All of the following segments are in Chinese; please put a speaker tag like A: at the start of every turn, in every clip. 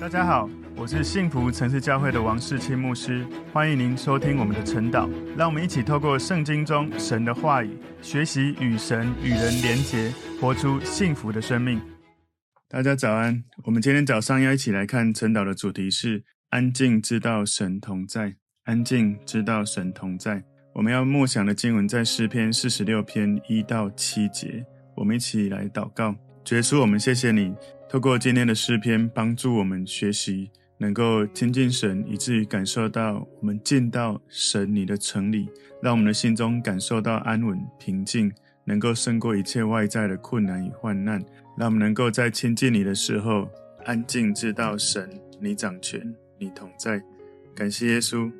A: 大家好，我是幸福城市教会的王世清牧师，欢迎您收听我们的晨祷。让我们一起透过圣经中神的话语，学习与神与人连结，活出幸福的生命。大家早安，我们今天早上要一起来看晨祷的主题是安静知道神同在。安静知道神同在。我们要默想的经文在诗篇四十六篇一到七节。我们一起来祷告，主耶稣，我们谢谢你。透过今天的诗篇，帮助我们学习，能够亲近神，以至于感受到我们进到神你的城里，让我们的心中感受到安稳平静，能够胜过一切外在的困难与患难。让我们能够在亲近你的时候，安静知道神你掌权，你同在。感谢耶稣，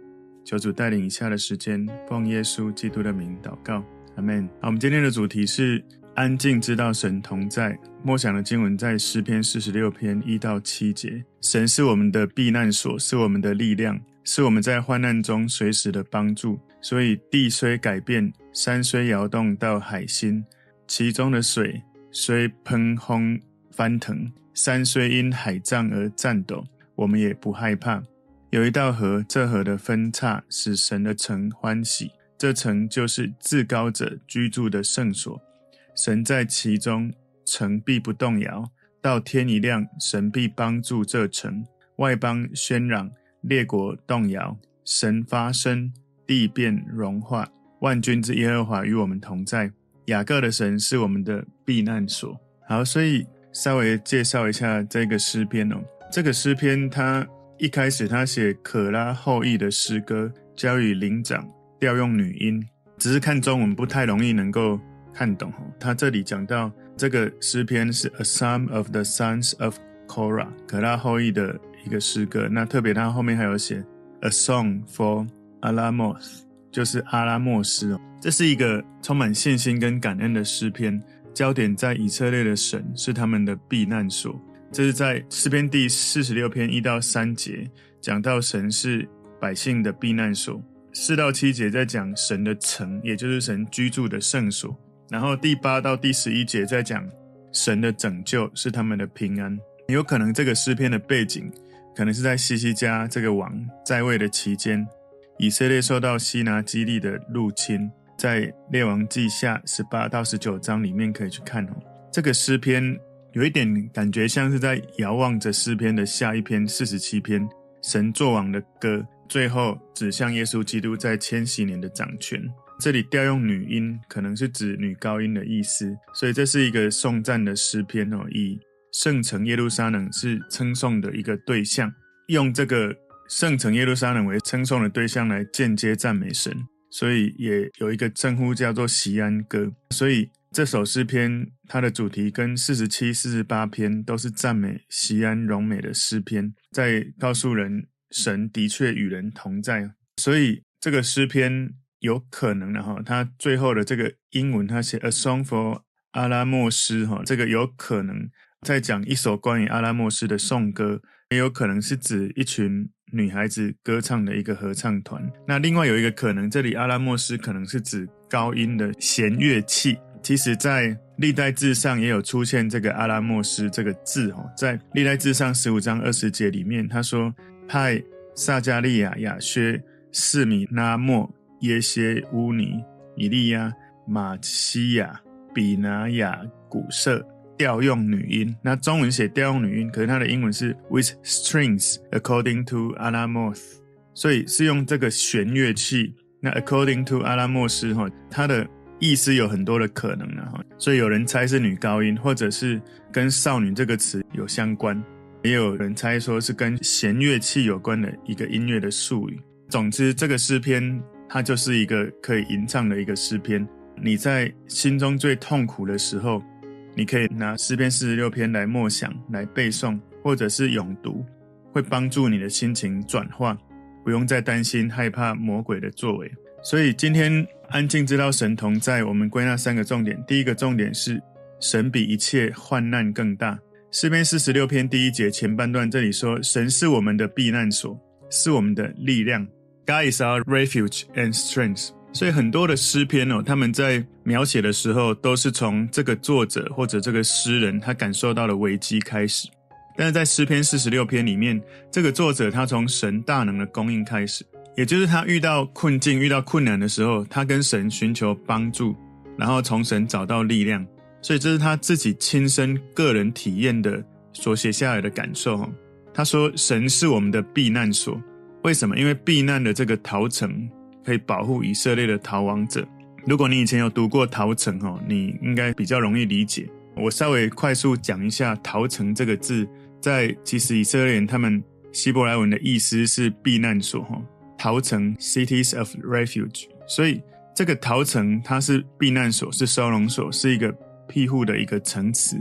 A: 求主带领以下的时间，奉耶稣基督的名祷告，阿门。好，我们今天的主题是。安静知道神同在，默想的经文在诗篇四十六篇一到七节。神是我们的避难所，是我们的力量，是我们在患难中随时的帮助。所以地虽改变，山虽摇动到海心，其中的水虽喷轰翻腾，山虽因海涨而颤抖，我们也不害怕。有一道河，这河的分叉使神的城欢喜，这城就是至高者居住的圣所。神在其中，城必不动摇。到天一亮，神必帮助这城。外邦喧嚷，列国动摇。神发声，地变融化。万军之耶和华与我们同在。雅各的神是我们的避难所。好，所以稍微介绍一下这个诗篇哦。这个诗篇，他一开始他写可拉后裔的诗歌，交与灵长，调用女音。只是看中文不太容易能够。看懂哦，他这里讲到这个诗篇是 A Psalm of the Sons of Korah，可拉后裔的一个诗歌。那特别他后面还有写 A Song for Alamoth，就是阿拉莫斯哦。这是一个充满信心跟感恩的诗篇，焦点在以色列的神是他们的避难所。这是在诗篇第四十六篇一到三节讲到神是百姓的避难所，四到七节在讲神的城，也就是神居住的圣所。然后第八到第十一节在讲神的拯救是他们的平安，有可能这个诗篇的背景可能是在西西家这个王在位的期间，以色列受到西拿基利的入侵，在列王记下十八到十九章里面可以去看哦。这个诗篇有一点感觉像是在遥望着诗篇的下一篇四十七篇神作王的歌，最后指向耶稣基督在千禧年的掌权。这里调用女音，可能是指女高音的意思，所以这是一个颂赞的诗篇哦。以圣城耶路撒冷是称颂的一个对象，用这个圣城耶路撒冷为称颂的对象来间接赞美神，所以也有一个称呼叫做西安歌。所以这首诗篇它的主题跟四十七、四十八篇都是赞美西安荣美的诗篇，在告诉人神的确与人同在。所以这个诗篇。有可能的哈，他最后的这个英文，他写 A Song for 阿拉莫斯哈，这个有可能在讲一首关于阿拉莫斯的颂歌，也有可能是指一群女孩子歌唱的一个合唱团。那另外有一个可能，这里阿拉莫斯可能是指高音的弦乐器。其实，在历代志上也有出现这个阿拉莫斯这个字哈，在历代志上十五章二十节里面，他说派撒迦利亚、亚薛、四米拉莫。耶歇乌尼、以利亚、玛西亚、比拿雅、古瑟调用女音。那中文写调用女音，可是它的英文是 with strings according to Alamoth，所以是用这个弦乐器。那 according to 阿拉莫斯哈，它的意思有很多的可能呢哈。所以有人猜是女高音，或者是跟少女这个词有相关，也有人猜说是跟弦乐器有关的一个音乐的术语。总之，这个诗篇。它就是一个可以吟唱的一个诗篇。你在心中最痛苦的时候，你可以拿诗篇四十六篇来默想、来背诵，或者是咏读，会帮助你的心情转化，不用再担心害怕魔鬼的作为。所以今天安静知道神同在，我们归纳三个重点。第一个重点是神比一切患难更大。诗篇四十六篇第一节前半段这里说：“神是我们的避难所，是我们的力量。” God is our refuge and strength。所以很多的诗篇哦，他们在描写的时候，都是从这个作者或者这个诗人他感受到的危机开始。但是在诗篇四十六篇里面，这个作者他从神大能的供应开始，也就是他遇到困境、遇到困难的时候，他跟神寻求帮助，然后从神找到力量。所以这是他自己亲身个人体验的所写下来的感受。他说：“神是我们的避难所，为什么？因为避难的这个逃城可以保护以色列的逃亡者。如果你以前有读过逃城，哈，你应该比较容易理解。我稍微快速讲一下‘逃城’这个字。”在其实以色列人他们希伯来文的意思是避难所哈，逃城 cities of refuge，所以这个逃城它是避难所，是收容所，是一个庇护的一个城池，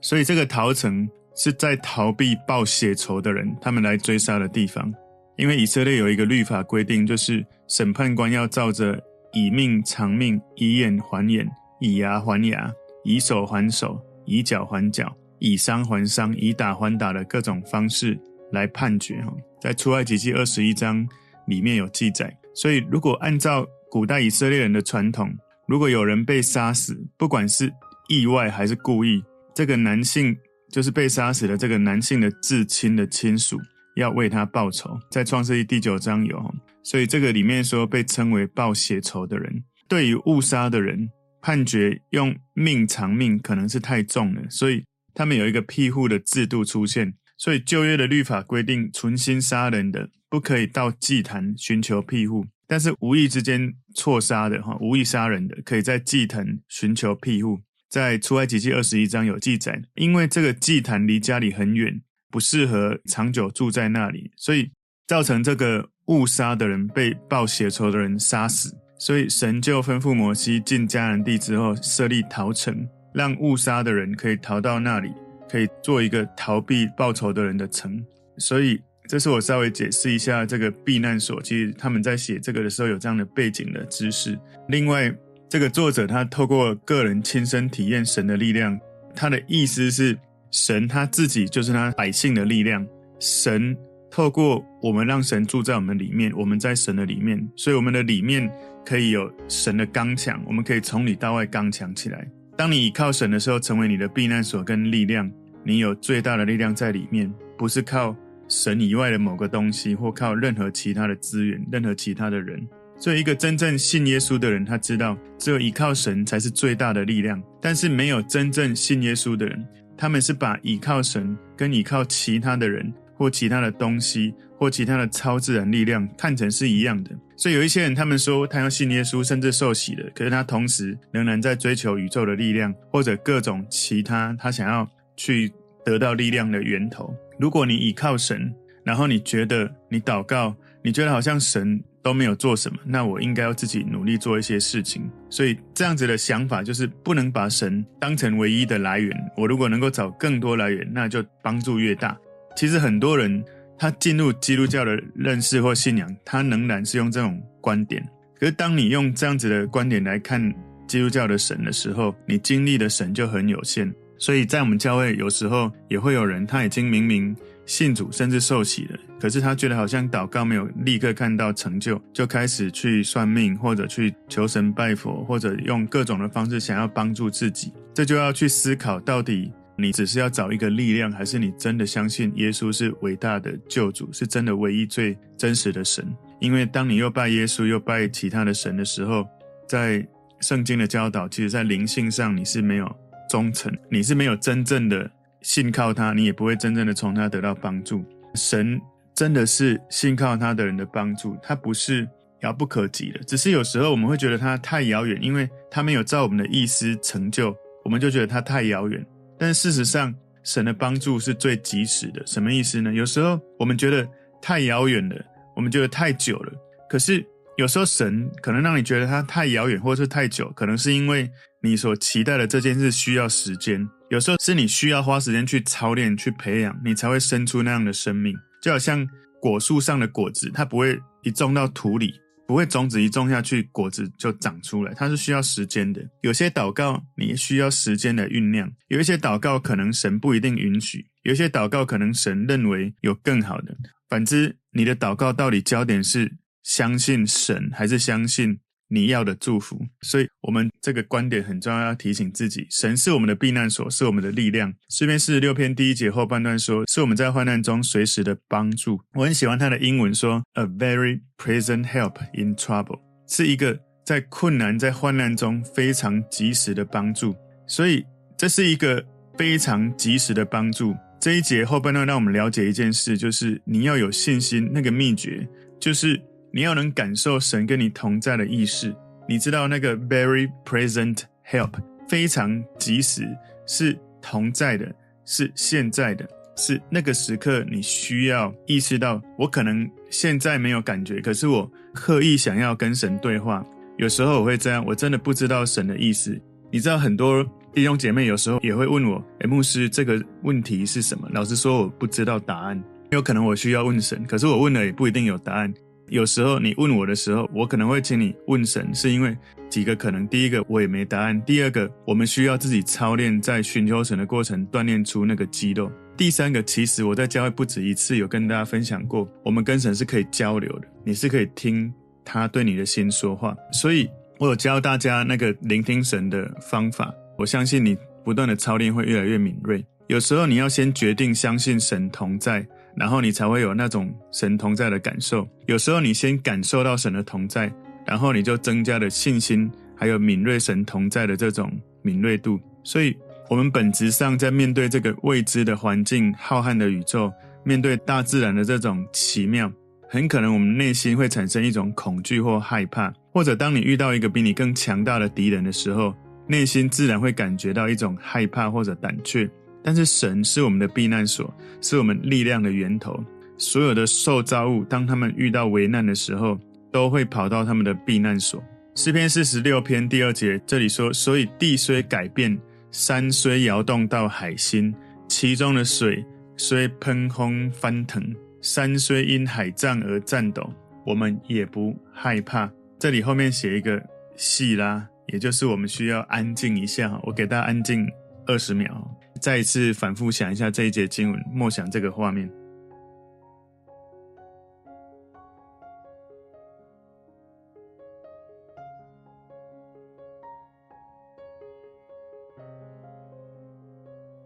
A: 所以这个逃城是在逃避报血仇的人他们来追杀的地方，因为以色列有一个律法规定，就是审判官要照着以命偿命，以眼还眼，以牙还牙，以手还手，以脚还脚。以伤还伤，以打还打的各种方式来判决哈，在出埃及记二十一章里面有记载。所以，如果按照古代以色列人的传统，如果有人被杀死，不管是意外还是故意，这个男性就是被杀死的这个男性的至亲的亲属要为他报仇。在创世记第九章有，所以这个里面说被称为报血仇的人，对于误杀的人判决用命偿命可能是太重了，所以。他们有一个庇护的制度出现，所以旧约的律法规定，存心杀人的不可以到祭坛寻求庇护，但是无意之间错杀的哈，无意杀人的可以在祭坛寻求庇护。在出埃及记二十一章有记载，因为这个祭坛离家里很远，不适合长久住在那里，所以造成这个误杀的人被报血仇的人杀死，所以神就吩咐摩西进迦南地之后设立逃城。让误杀的人可以逃到那里，可以做一个逃避报仇的人的城。所以，这是我稍微解释一下这个避难所。其实他们在写这个的时候有这样的背景的知识。另外，这个作者他透过个人亲身体验神的力量，他的意思是神他自己就是他百姓的力量。神透过我们让神住在我们里面，我们在神的里面，所以我们的里面可以有神的刚强，我们可以从里到外刚强起来。当你倚靠神的时候，成为你的避难所跟力量，你有最大的力量在里面，不是靠神以外的某个东西，或靠任何其他的资源、任何其他的人。所以，一个真正信耶稣的人，他知道只有依靠神才是最大的力量。但是，没有真正信耶稣的人，他们是把依靠神跟依靠其他的人或其他的东西。或其他的超自然力量看成是一样的，所以有一些人他们说他要信耶稣，甚至受洗了，可是他同时仍然在追求宇宙的力量，或者各种其他他想要去得到力量的源头。如果你倚靠神，然后你觉得你祷告，你觉得好像神都没有做什么，那我应该要自己努力做一些事情。所以这样子的想法就是不能把神当成唯一的来源。我如果能够找更多来源，那就帮助越大。其实很多人。他进入基督教的认识或信仰，他仍然是用这种观点。可是，当你用这样子的观点来看基督教的神的时候，你经历的神就很有限。所以在我们教会，有时候也会有人，他已经明明信主，甚至受洗了，可是他觉得好像祷告没有立刻看到成就，就开始去算命，或者去求神拜佛，或者用各种的方式想要帮助自己。这就要去思考到底。你只是要找一个力量，还是你真的相信耶稣是伟大的救主，是真的唯一最真实的神？因为当你又拜耶稣又拜其他的神的时候，在圣经的教导，其实在灵性上你是没有忠诚，你是没有真正的信靠他，你也不会真正的从他得到帮助。神真的是信靠他的人的帮助，他不是遥不可及的，只是有时候我们会觉得他太遥远，因为他没有照我们的意思成就，我们就觉得他太遥远。但事实上，神的帮助是最及时的。什么意思呢？有时候我们觉得太遥远了，我们觉得太久了。可是有时候神可能让你觉得他太遥远，或者是太久，可能是因为你所期待的这件事需要时间。有时候是你需要花时间去操练、去培养，你才会生出那样的生命。就好像果树上的果子，它不会一种到土里。不会种子一种下去，果子就长出来，它是需要时间的。有些祷告你需要时间的酝酿，有一些祷告可能神不一定允许，有一些祷告可能神认为有更好的。反之，你的祷告到底焦点是相信神，还是相信你要的祝福。所以，我们这个观点很重要，要提醒自己：神是我们的避难所，是我们的力量。诗篇四十六篇第一节后半段说，是我们在患难中随时的帮助。我很喜欢他的英文说：“A very present help in trouble”，是一个在困难、在患难中非常及时的帮助。所以，这是一个非常及时的帮助。这一节后半段让我们了解一件事，就是你要有信心。那个秘诀就是你要能感受神跟你同在的意识。你知道那个 very present help 非常及时，是同在的，是现在的，是那个时刻你需要意识到，我可能现在没有感觉，可是我刻意想要跟神对话。有时候我会这样，我真的不知道神的意思。你知道很多。弟兄姐妹有时候也会问我：“诶，牧师，这个问题是什么？”老实说，我不知道答案。有可能我需要问神，可是我问了也不一定有答案。有时候你问我的时候，我可能会请你问神，是因为几个可能：第一个，我也没答案；第二个，我们需要自己操练，在寻求神的过程锻炼出那个肌肉；第三个，其实我在教会不止一次有跟大家分享过，我们跟神是可以交流的，你是可以听他对你的心说话。所以我有教大家那个聆听神的方法。我相信你不断的操练会越来越敏锐。有时候你要先决定相信神同在，然后你才会有那种神同在的感受。有时候你先感受到神的同在，然后你就增加了信心，还有敏锐神同在的这种敏锐度。所以，我们本质上在面对这个未知的环境、浩瀚的宇宙，面对大自然的这种奇妙，很可能我们内心会产生一种恐惧或害怕，或者当你遇到一个比你更强大的敌人的时候。内心自然会感觉到一种害怕或者胆怯，但是神是我们的避难所，是我们力量的源头。所有的受造物，当他们遇到危难的时候，都会跑到他们的避难所。诗篇四十六篇第二节这里说：“所以地虽改变，山虽摇动到海心，其中的水虽喷轰翻腾，山虽因海涨而颤抖，我们也不害怕。”这里后面写一个细拉。也就是我们需要安静一下，我给大家安静二十秒，再一次反复想一下这一节经文，默想这个画面。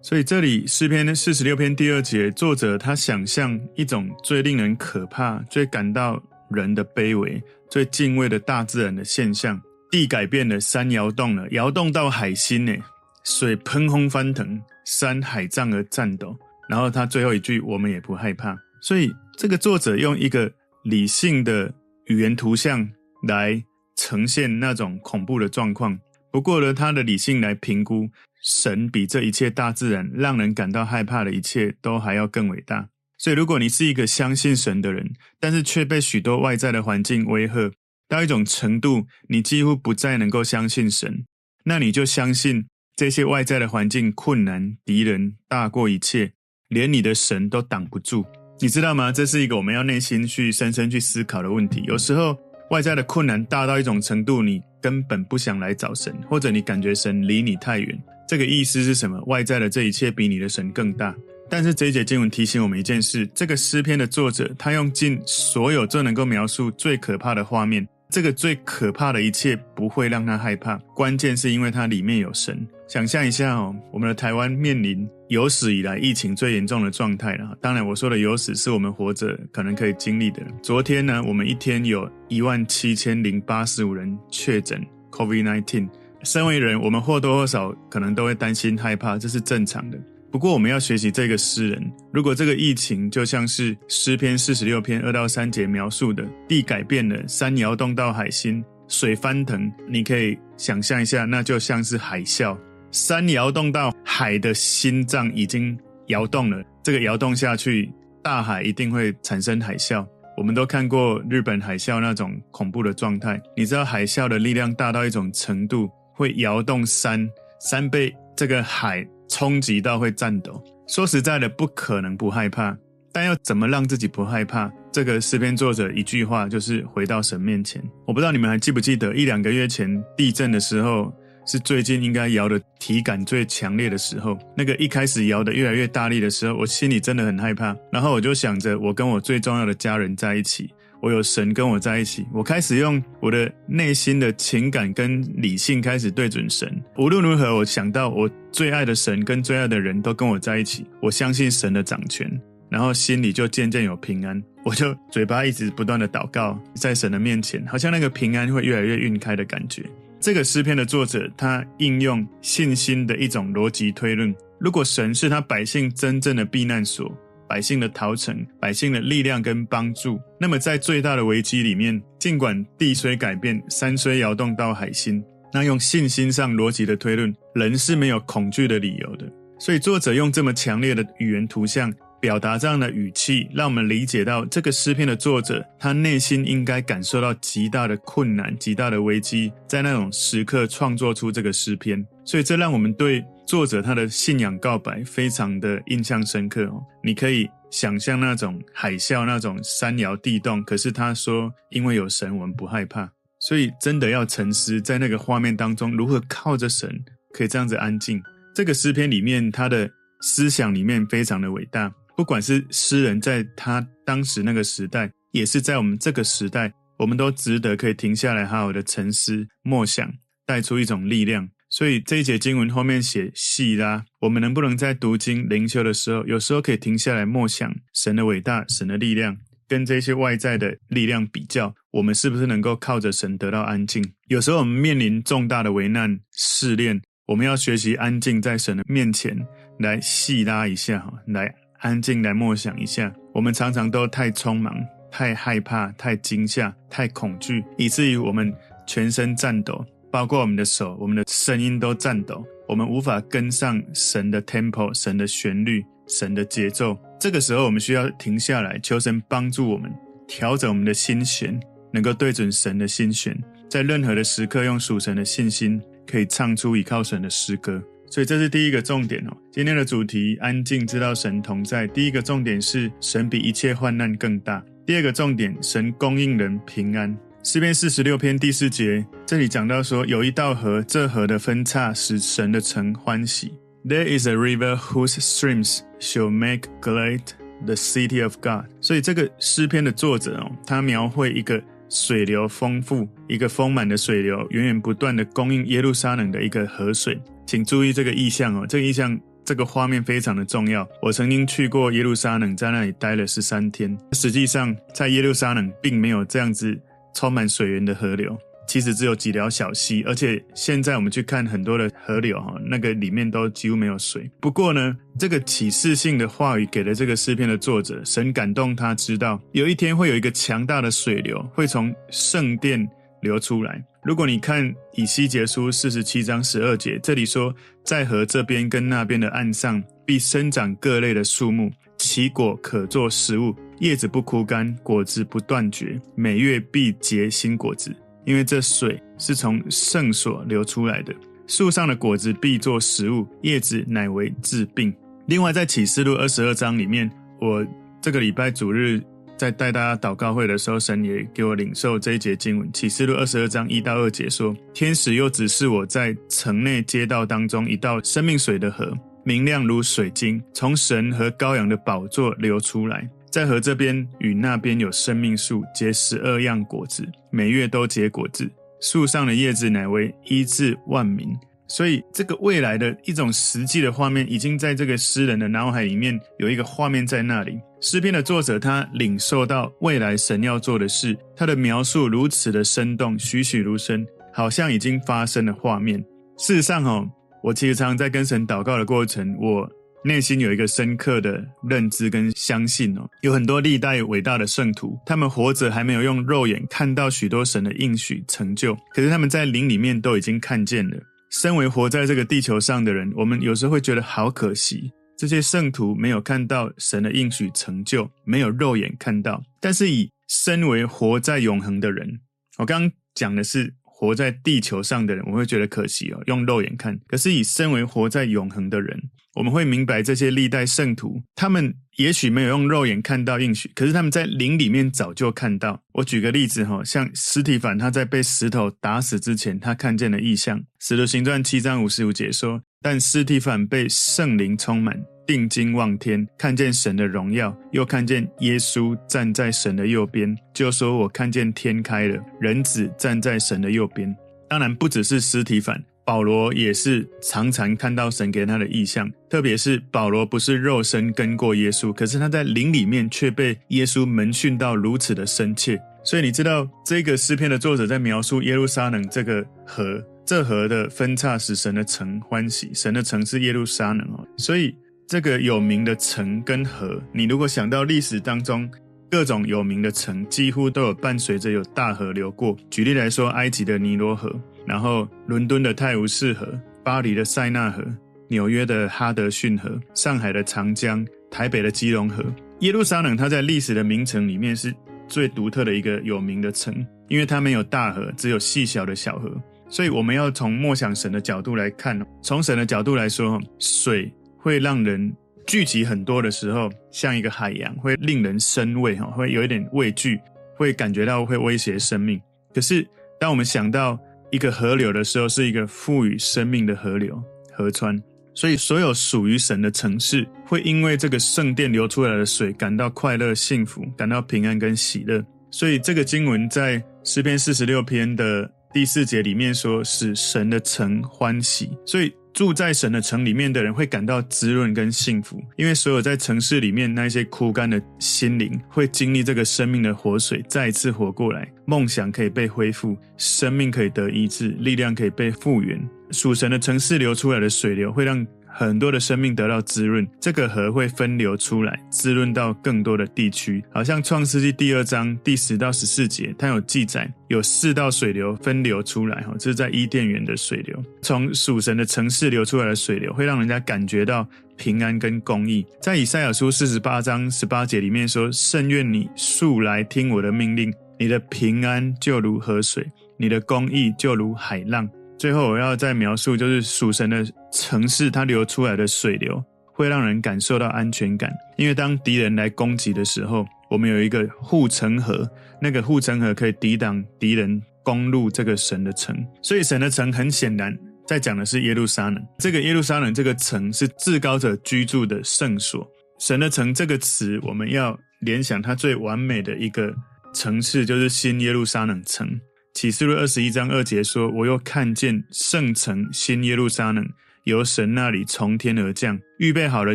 A: 所以这里诗篇四十六篇第二节，作者他想象一种最令人可怕、最感到人的卑微、最敬畏的大自然的现象。地改变了，山摇动了，摇动到海心呢，水喷轰翻腾，山海涨而颤抖。然后他最后一句，我们也不害怕。所以这个作者用一个理性的语言图像来呈现那种恐怖的状况。不过呢，他的理性来评估，神比这一切大自然让人感到害怕的一切都还要更伟大。所以，如果你是一个相信神的人，但是却被许多外在的环境威吓。到一种程度，你几乎不再能够相信神，那你就相信这些外在的环境、困难、敌人大过一切，连你的神都挡不住。你知道吗？这是一个我们要内心去深深去思考的问题。有时候外在的困难大到一种程度，你根本不想来找神，或者你感觉神离你太远。这个意思是什么？外在的这一切比你的神更大。但是这一节经文提醒我们一件事：这个诗篇的作者，他用尽所有最能够描述最可怕的画面。这个最可怕的一切不会让他害怕，关键是因为它里面有神。想象一下哦，我们的台湾面临有史以来疫情最严重的状态了。当然，我说的有史是我们活着可能可以经历的。昨天呢，我们一天有一万七千零八十五人确诊 COVID-19。身为人，我们或多或少可能都会担心害怕，这是正常的。不过，我们要学习这个诗人。如果这个疫情就像是诗篇四十六篇二到三节描述的，地改变了，山摇动到海心，水翻腾，你可以想象一下，那就像是海啸。山摇动到海的心脏已经摇动了，这个摇动下去，大海一定会产生海啸。我们都看过日本海啸那种恐怖的状态。你知道海啸的力量大到一种程度，会摇动山，山被这个海。冲击到会颤抖。说实在的，不可能不害怕，但要怎么让自己不害怕？这个诗篇作者一句话就是回到神面前。我不知道你们还记不记得一两个月前地震的时候，是最近应该摇的体感最强烈的时候。那个一开始摇的越来越大力的时候，我心里真的很害怕。然后我就想着，我跟我最重要的家人在一起，我有神跟我在一起，我开始用我的内心的情感跟理性开始对准神。无论如何，我想到我最爱的神跟最爱的人都跟我在一起，我相信神的掌权，然后心里就渐渐有平安。我就嘴巴一直不断的祷告，在神的面前，好像那个平安会越来越晕开的感觉。这个诗篇的作者，他应用信心的一种逻辑推论：如果神是他百姓真正的避难所、百姓的逃城、百姓的力量跟帮助，那么在最大的危机里面，尽管地虽改变，山虽摇动到海心，那用信心上逻辑的推论，人是没有恐惧的理由的。所以作者用这么强烈的语言图像。表达这样的语气，让我们理解到这个诗篇的作者，他内心应该感受到极大的困难、极大的危机，在那种时刻创作出这个诗篇。所以，这让我们对作者他的信仰告白非常的印象深刻哦。你可以想象那种海啸、那种山摇地动，可是他说：“因为有神，我们不害怕。”所以，真的要沉思在那个画面当中，如何靠着神可以这样子安静。这个诗篇里面，他的思想里面非常的伟大。不管是诗人在他当时那个时代，也是在我们这个时代，我们都值得可以停下来，好好的沉思默想，带出一种力量。所以这一节经文后面写细拉，我们能不能在读经灵修的时候，有时候可以停下来默想神的伟大、神的力量，跟这些外在的力量比较，我们是不是能够靠着神得到安静？有时候我们面临重大的危难试炼，我们要学习安静在神的面前来细拉一下，哈来。安静来默想一下，我们常常都太匆忙、太害怕、太惊吓、太恐惧，以至于我们全身颤抖，包括我们的手、我们的声音都颤抖。我们无法跟上神的 tempo、神的旋律、神的节奏。这个时候，我们需要停下来，求神帮助我们调整我们的心弦，能够对准神的心弦，在任何的时刻，用属神的信心，可以唱出倚靠神的诗歌。所以这是第一个重点哦。今天的主题：安静，知道神同在。第一个重点是神比一切患难更大。第二个重点，神供应人平安。诗篇四十六篇第四节，这里讲到说，有一道河，这河的分叉使神的城欢喜。There is a river whose streams shall make glad the city of God。所以这个诗篇的作者哦，他描绘一个水流丰富、一个丰满的水流，源源不断的供应耶路撒冷的一个河水。请注意这个意象哦，这个意象，这个画面非常的重要。我曾经去过耶路撒冷，在那里待了十三天。实际上，在耶路撒冷并没有这样子充满水源的河流，其实只有几条小溪。而且现在我们去看很多的河流哈，那个里面都几乎没有水。不过呢，这个启示性的话语给了这个诗篇的作者，神感动他，知道有一天会有一个强大的水流会从圣殿流出来。如果你看以西结书四十七章十二节，这里说，在河这边跟那边的岸上，必生长各类的树木，其果可做食物，叶子不枯干，果子不断绝，每月必结新果子，因为这水是从圣所流出来的。树上的果子必做食物，叶子乃为治病。另外，在启示录二十二章里面，我这个礼拜主日。在带大家祷告会的时候，神也给我领受这一节经文，启示录二十二章一到二节说：“天使又指示我在城内街道当中一道生命水的河，明亮如水晶，从神和羔羊的宝座流出来。在河这边与那边有生命树，结十二样果子，每月都结果子。树上的叶子乃为医治万民。”所以，这个未来的一种实际的画面，已经在这个诗人的脑海里面有一个画面在那里。诗篇的作者他领受到未来神要做的事，他的描述如此的生动，栩栩如生，好像已经发生的画面。事实上，哦，我其实常常在跟神祷告的过程，我内心有一个深刻的认知跟相信哦，有很多历代伟大的圣徒，他们活着还没有用肉眼看到许多神的应许成就，可是他们在灵里面都已经看见了。身为活在这个地球上的人，我们有时候会觉得好可惜，这些圣徒没有看到神的应许成就，没有肉眼看到。但是以身为活在永恒的人，我刚刚讲的是活在地球上的人，我会觉得可惜哦，用肉眼看。可是以身为活在永恒的人，我们会明白这些历代圣徒，他们也许没有用肉眼看到应许，可是他们在灵里面早就看到。我举个例子哈，像司提反，他在被石头打死之前，他看见了异象。使徒行传七章五十五节说，但斯提反被圣灵充满，定睛望天，看见神的荣耀，又看见耶稣站在神的右边，就说：“我看见天开了，人子站在神的右边。”当然，不只是斯提反，保罗也是常常看到神给他的异象。特别是保罗不是肉身跟过耶稣，可是他在灵里面却被耶稣门训到如此的深切。所以你知道，这个诗篇的作者在描述耶路撒冷这个河。这河的分叉使神的城欢喜，神的城是耶路撒冷哦。所以这个有名的城跟河，你如果想到历史当中各种有名的城，几乎都有伴随着有大河流过。举例来说，埃及的尼罗河，然后伦敦的泰晤士河，巴黎的塞纳河，纽约的哈德逊河，上海的长江，台北的基隆河。耶路撒冷它在历史的名城里面是最独特的一个有名的城，因为它没有大河，只有细小的小河。所以我们要从默想神的角度来看，从神的角度来说，水会让人聚集很多的时候，像一个海洋，会令人生畏，哈，会有一点畏惧，会感觉到会威胁生命。可是当我们想到一个河流的时候，是一个赋予生命的河流、河川。所以所有属于神的城市，会因为这个圣殿流出来的水感到快乐、幸福，感到平安跟喜乐。所以这个经文在诗篇四十六篇的。第四节里面说，使神的城欢喜，所以住在神的城里面的人会感到滋润跟幸福，因为所有在城市里面那些枯干的心灵会经历这个生命的活水，再一次活过来，梦想可以被恢复，生命可以得医治，力量可以被复原。属神的城市流出来的水流会让。很多的生命得到滋润，这个河会分流出来，滋润到更多的地区。好像创世纪第二章第十到十四节，它有记载，有四道水流分流出来，哈，这是在伊甸园的水流，从属神的城市流出来的水流，会让人家感觉到平安跟公义。在以赛亚书四十八章十八节里面说：“圣愿你速来听我的命令，你的平安就如河水，你的公义就如海浪。”最后我要再描述，就是属神的城市，它流出来的水流会让人感受到安全感。因为当敌人来攻击的时候，我们有一个护城河，那个护城河可以抵挡敌人攻入这个神的城。所以神的城很显然在讲的是耶路撒冷。这个耶路撒冷这个城是至高者居住的圣所。神的城这个词，我们要联想它最完美的一个城市，就是新耶路撒冷城。启示录二十一章二节说：“我又看见圣城新耶路撒冷由神那里从天而降，预备好了，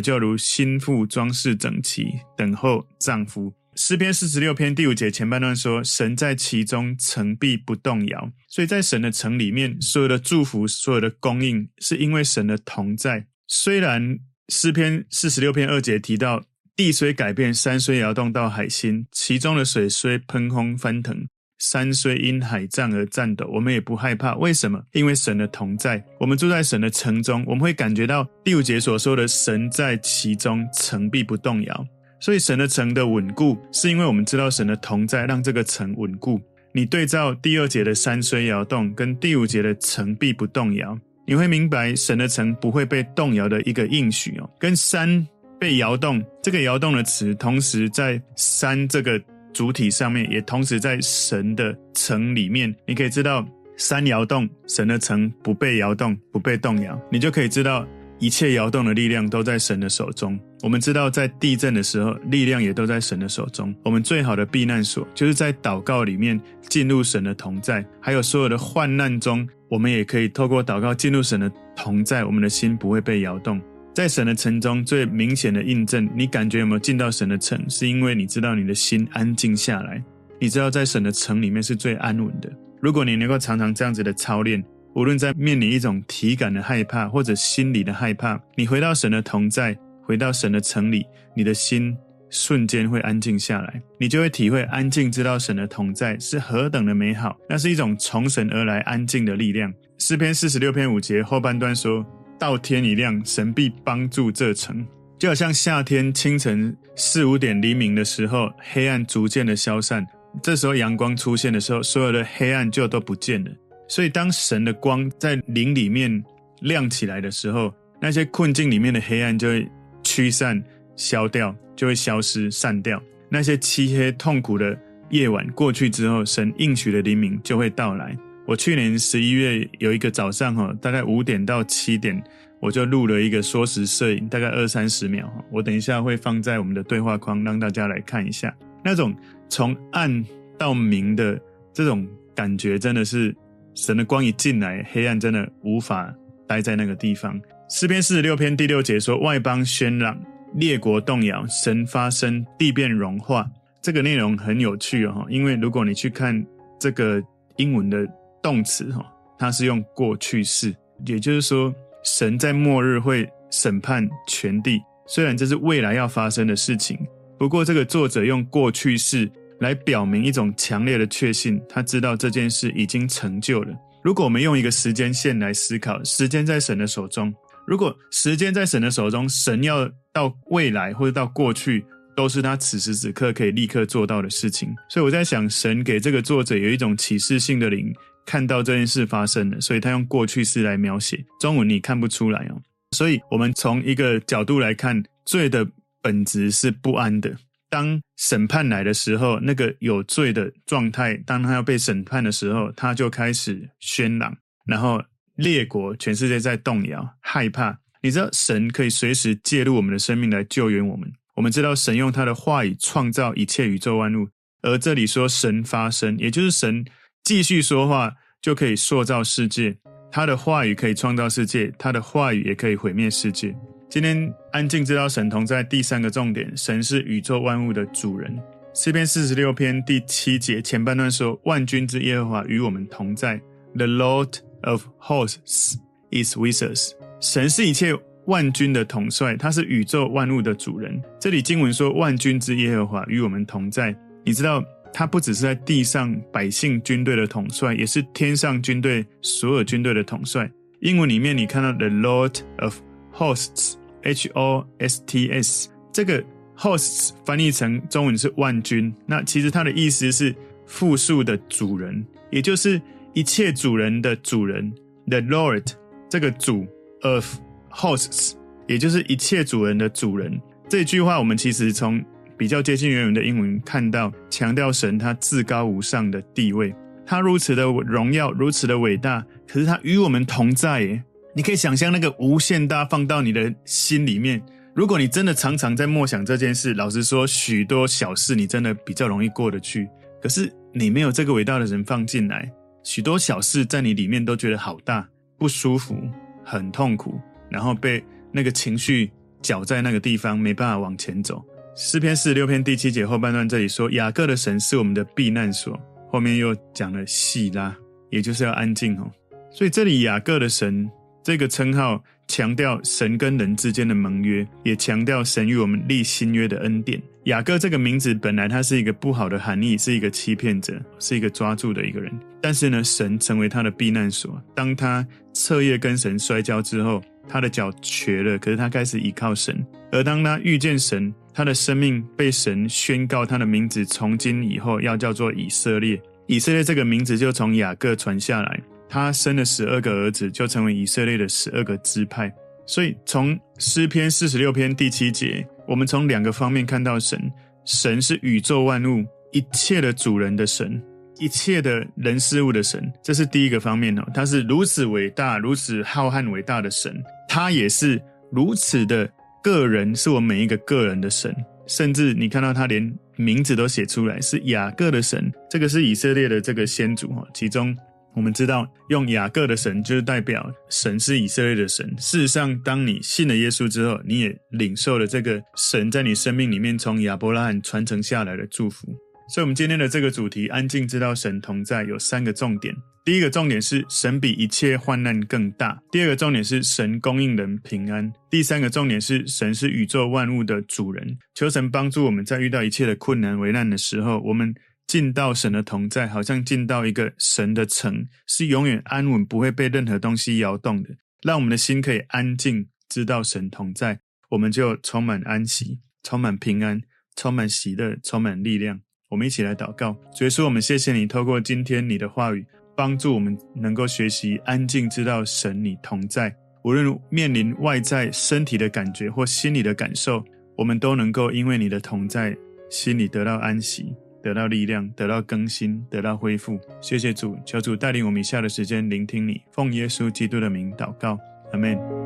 A: 就如新妇装饰整齐，等候丈夫。”诗篇四十六篇第五节前半段说：“神在其中，城必不动摇。”所以在神的城里面，所有的祝福、所有的供应，是因为神的同在。虽然诗篇四十六篇二节提到地虽改变，山虽摇动到海心，其中的水虽喷轰翻腾。山虽因海战而颤抖，我们也不害怕。为什么？因为神的同在。我们住在神的城中，我们会感觉到第五节所说的“神在其中，城必不动摇”。所以神的城的稳固，是因为我们知道神的同在，让这个城稳固。你对照第二节的“山虽摇动”跟第五节的“城必不动摇”，你会明白神的城不会被动摇的一个应许哦。跟山被摇动，这个摇动的词，同时在山这个。主体上面也同时在神的城里面，你可以知道山摇动，神的城不被摇动，不被动摇，你就可以知道一切摇动的力量都在神的手中。我们知道在地震的时候，力量也都在神的手中。我们最好的避难所就是在祷告里面进入神的同在，还有所有的患难中，我们也可以透过祷告进入神的同在，我们的心不会被摇动。在神的城中，最明显的印证，你感觉有没有进到神的城？是因为你知道你的心安静下来，你知道在神的城里面是最安稳的。如果你能够常常这样子的操练，无论在面临一种体感的害怕或者心理的害怕，你回到神的同在，回到神的城里，你的心瞬间会安静下来，你就会体会安静，知道神的同在是何等的美好。那是一种从神而来安静的力量。诗篇四十六篇五节后半段说。到天一亮，神必帮助这城，就好像夏天清晨四五点黎明的时候，黑暗逐渐的消散，这时候阳光出现的时候，所有的黑暗就都不见了。所以，当神的光在灵里面亮起来的时候，那些困境里面的黑暗就会驱散、消掉，就会消失、散掉。那些漆黑痛苦的夜晚过去之后，神应许的黎明就会到来。我去年十一月有一个早上，哈，大概五点到七点，我就录了一个缩时摄影，大概二三十秒。我等一下会放在我们的对话框，让大家来看一下那种从暗到明的这种感觉，真的是神的光一进来，黑暗真的无法待在那个地方。诗篇四十六篇第六节说：“外邦喧嚷，列国动摇，神发声，地变融化。”这个内容很有趣哦，因为如果你去看这个英文的动词哈，它是用过去式，也就是说。神在末日会审判全地，虽然这是未来要发生的事情，不过这个作者用过去式来表明一种强烈的确信，他知道这件事已经成就了。如果我们用一个时间线来思考，时间在神的手中，如果时间在神的手中，神要到未来或者到过去，都是他此时此刻可以立刻做到的事情。所以我在想，神给这个作者有一种启示性的灵。看到这件事发生了，所以他用过去式来描写。中文你看不出来哦。所以我们从一个角度来看，罪的本质是不安的。当审判来的时候，那个有罪的状态，当他要被审判的时候，他就开始喧嚷，然后列国全世界在动摇、害怕。你知道，神可以随时介入我们的生命来救援我们。我们知道，神用他的话语创造一切宇宙万物，而这里说神发声，也就是神。继续说话就可以塑造世界，他的话语可以创造世界，他的话语也可以毁灭世界。今天安静知道神同在，第三个重点，神是宇宙万物的主人。诗篇四十六篇第七节前半段说：“万军之耶和华与我们同在，The Lord of hosts is with us。”神是一切万军的统帅，他是宇宙万物的主人。这里经文说：“万军之耶和华与我们同在。”你知道？他不只是在地上百姓军队的统帅，也是天上军队所有军队的统帅。英文里面你看到 the Lord of Hosts，H O S T S，这个 Hosts 翻译成中文是万军，那其实它的意思是复数的主人，也就是一切主人的主人。The Lord 这个主 of Hosts，也就是一切主人的主人。这句话我们其实从比较接近原文的英文，看到强调神他至高无上的地位，他如此的荣耀，如此的伟大，可是他与我们同在耶。你可以想象那个无限大放到你的心里面。如果你真的常常在默想这件事，老实说，许多小事你真的比较容易过得去。可是你没有这个伟大的人放进来，许多小事在你里面都觉得好大，不舒服，很痛苦，然后被那个情绪搅在那个地方，没办法往前走。诗篇四十六篇第七节后半段，这里说雅各的神是我们的避难所，后面又讲了细拉，也就是要安静哦。所以这里雅各的神这个称号，强调神跟人之间的盟约，也强调神与我们立新约的恩典。雅各这个名字本来它是一个不好的含义，是一个欺骗者，是一个抓住的一个人。但是呢，神成为他的避难所。当他彻夜跟神摔跤之后，他的脚瘸了，可是他开始依靠神。而当他遇见神，他的生命被神宣告，他的名字从今以后要叫做以色列。以色列这个名字就从雅各传下来，他生了十二个儿子，就成为以色列的十二个支派。所以从诗篇四十六篇第七节，我们从两个方面看到神：神是宇宙万物一切的主人的神，一切的人事物的神。这是第一个方面哦，他是如此伟大、如此浩瀚伟大的神，他也是如此的。个人是我每一个个人的神，甚至你看到他连名字都写出来，是雅各的神。这个是以色列的这个先祖哈。其中我们知道，用雅各的神就是代表神是以色列的神。事实上，当你信了耶稣之后，你也领受了这个神在你生命里面从亚伯拉罕传承下来的祝福。所以，我们今天的这个主题“安静知道神同在”有三个重点。第一个重点是神比一切患难更大。第二个重点是神供应人平安。第三个重点是神是宇宙万物的主人。求神帮助我们在遇到一切的困难、危难的时候，我们进到神的同在，好像进到一个神的城，是永远安稳，不会被任何东西摇动的。让我们的心可以安静，知道神同在，我们就充满安息，充满平安，充满喜乐，充满力量。我们一起来祷告，主耶稣，我们谢谢你，透过今天你的话语。帮助我们能够学习安静，知道神你同在。无论面临外在身体的感觉或心里的感受，我们都能够因为你的同在，心里得到安息，得到力量，得到更新，得到恢复。谢谢主，求主带领我们以下的时间聆听你。奉耶稣基督的名祷告，阿门。